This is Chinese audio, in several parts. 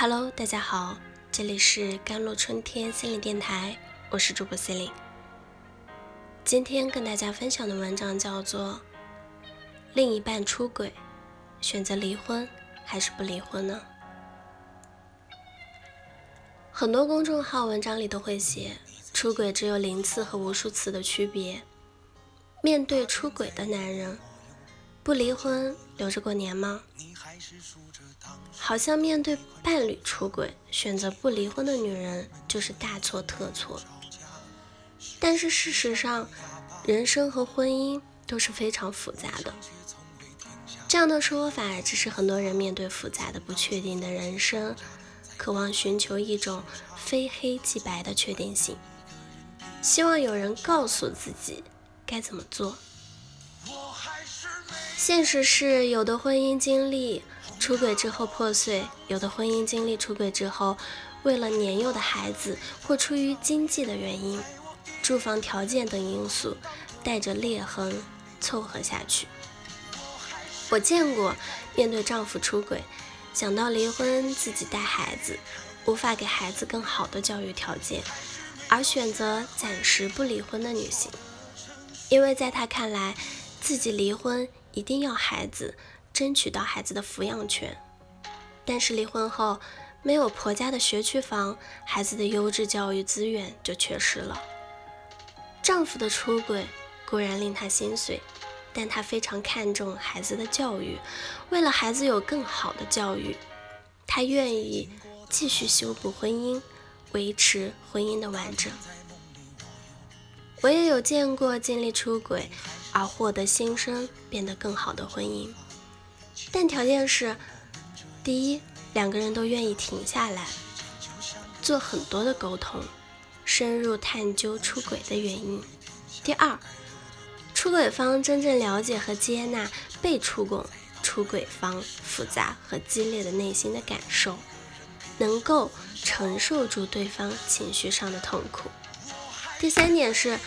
Hello，大家好，这里是甘露春天心理电台，我是主播 c e l i n e 今天跟大家分享的文章叫做《另一半出轨，选择离婚还是不离婚呢？》很多公众号文章里都会写，出轨只有零次和无数次的区别。面对出轨的男人，不离婚留着过年吗？好像面对伴侣出轨，选择不离婚的女人就是大错特错。但是事实上，人生和婚姻都是非常复杂的。这样的说法只是很多人面对复杂的、不确定的人生，渴望寻求一种非黑即白的确定性，希望有人告诉自己。该怎么做？现实是，有的婚姻经历出轨之后破碎，有的婚姻经历出轨之后，为了年幼的孩子或出于经济的原因、住房条件等因素，带着裂痕凑合下去。我见过面对丈夫出轨，想到离婚自己带孩子，无法给孩子更好的教育条件，而选择暂时不离婚的女性。因为在她看来，自己离婚一定要孩子，争取到孩子的抚养权。但是离婚后，没有婆家的学区房，孩子的优质教育资源就缺失了。丈夫的出轨固然令她心碎，但她非常看重孩子的教育。为了孩子有更好的教育，她愿意继续修补婚姻，维持婚姻的完整。我也有见过经历出轨而获得新生、变得更好的婚姻，但条件是：第一，两个人都愿意停下来，做很多的沟通，深入探究出轨的原因；第二，出轨方真正了解和接纳被出轨出轨方复杂和激烈的内心的感受，能够承受住对方情绪上的痛苦。第三点是，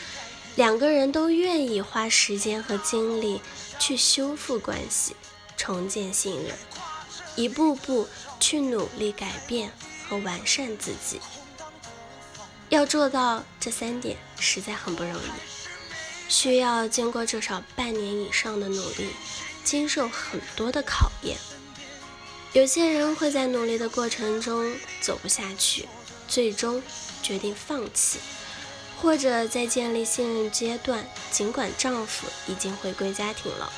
两个人都愿意花时间和精力去修复关系、重建信任，一步步去努力改变和完善自己。要做到这三点，实在很不容易，需要经过至少半年以上的努力，经受很多的考验。有些人会在努力的过程中走不下去，最终决定放弃。或者在建立信任阶段，尽管丈夫已经回归家庭了，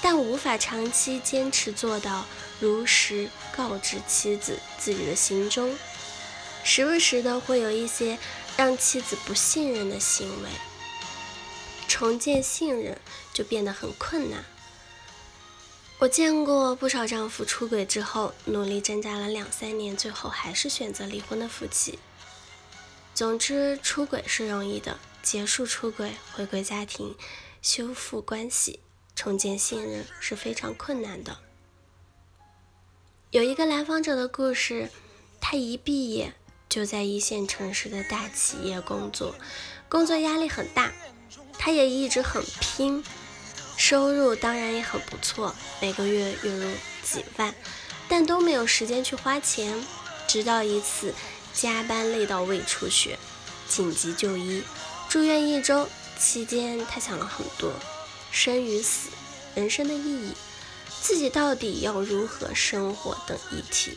但无法长期坚持做到如实告知妻子自己的行踪，时不时的会有一些让妻子不信任的行为，重建信任就变得很困难。我见过不少丈夫出轨之后，努力挣扎了两三年，最后还是选择离婚的夫妻。总之，出轨是容易的，结束出轨、回归家庭、修复关系、重建信任是非常困难的。有一个来访者的故事，他一毕业就在一线城市的大企业工作，工作压力很大，他也一直很拼，收入当然也很不错，每个月月入几万，但都没有时间去花钱，直到一次。加班累到胃出血，紧急就医，住院一周期间，他想了很多，生与死，人生的意义，自己到底要如何生活等议题。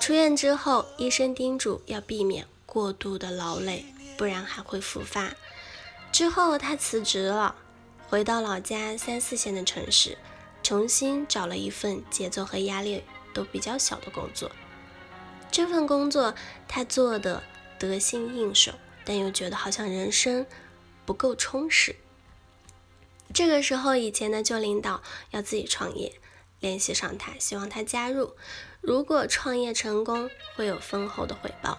出院之后，医生叮嘱要避免过度的劳累，不然还会复发。之后他辞职了，回到老家三四线的城市，重新找了一份节奏和压力都比较小的工作。这份工作他做的得心应手，但又觉得好像人生不够充实。这个时候，以前的旧领导要自己创业，联系上他，希望他加入。如果创业成功，会有丰厚的回报。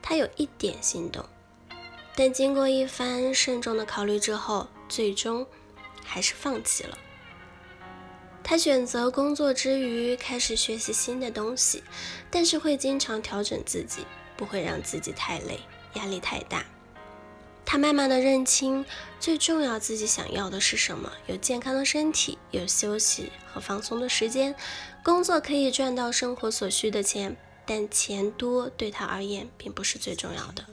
他有一点心动，但经过一番慎重的考虑之后，最终还是放弃了。他选择工作之余开始学习新的东西，但是会经常调整自己，不会让自己太累，压力太大。他慢慢的认清，最重要自己想要的是什么：有健康的身体，有休息和放松的时间。工作可以赚到生活所需的钱，但钱多对他而言并不是最重要的。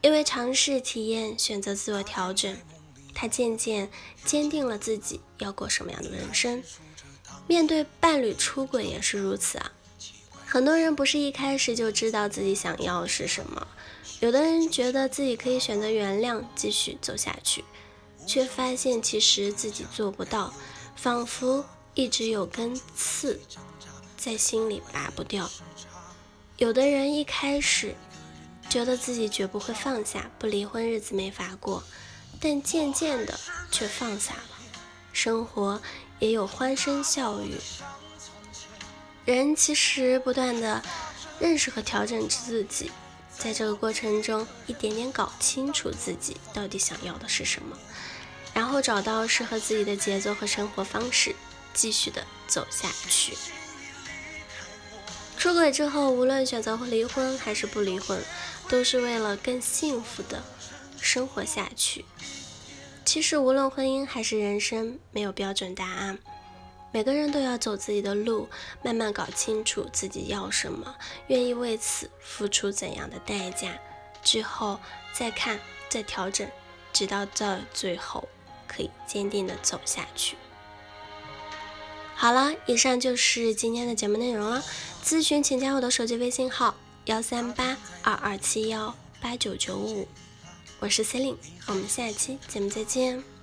因为尝试体验，选择自我调整，他渐渐坚定了自己要过什么样的人生。面对伴侣出轨也是如此啊。很多人不是一开始就知道自己想要是什么，有的人觉得自己可以选择原谅，继续走下去，却发现其实自己做不到，仿佛一直有根刺在心里拔不掉。有的人一开始。觉得自己绝不会放下，不离婚日子没法过，但渐渐的却放下了，生活也有欢声笑语。人其实不断的认识和调整自己，在这个过程中，一点点搞清楚自己到底想要的是什么，然后找到适合自己的节奏和生活方式，继续的走下去。出轨之后，无论选择离婚还是不离婚。都是为了更幸福的生活下去。其实，无论婚姻还是人生，没有标准答案。每个人都要走自己的路，慢慢搞清楚自己要什么，愿意为此付出怎样的代价，之后再看，再调整，直到到最后可以坚定的走下去。好了，以上就是今天的节目内容了。咨询请加我的手机微信号。幺三八二二七幺八九九五，我是 Celine，我们下期节目再见。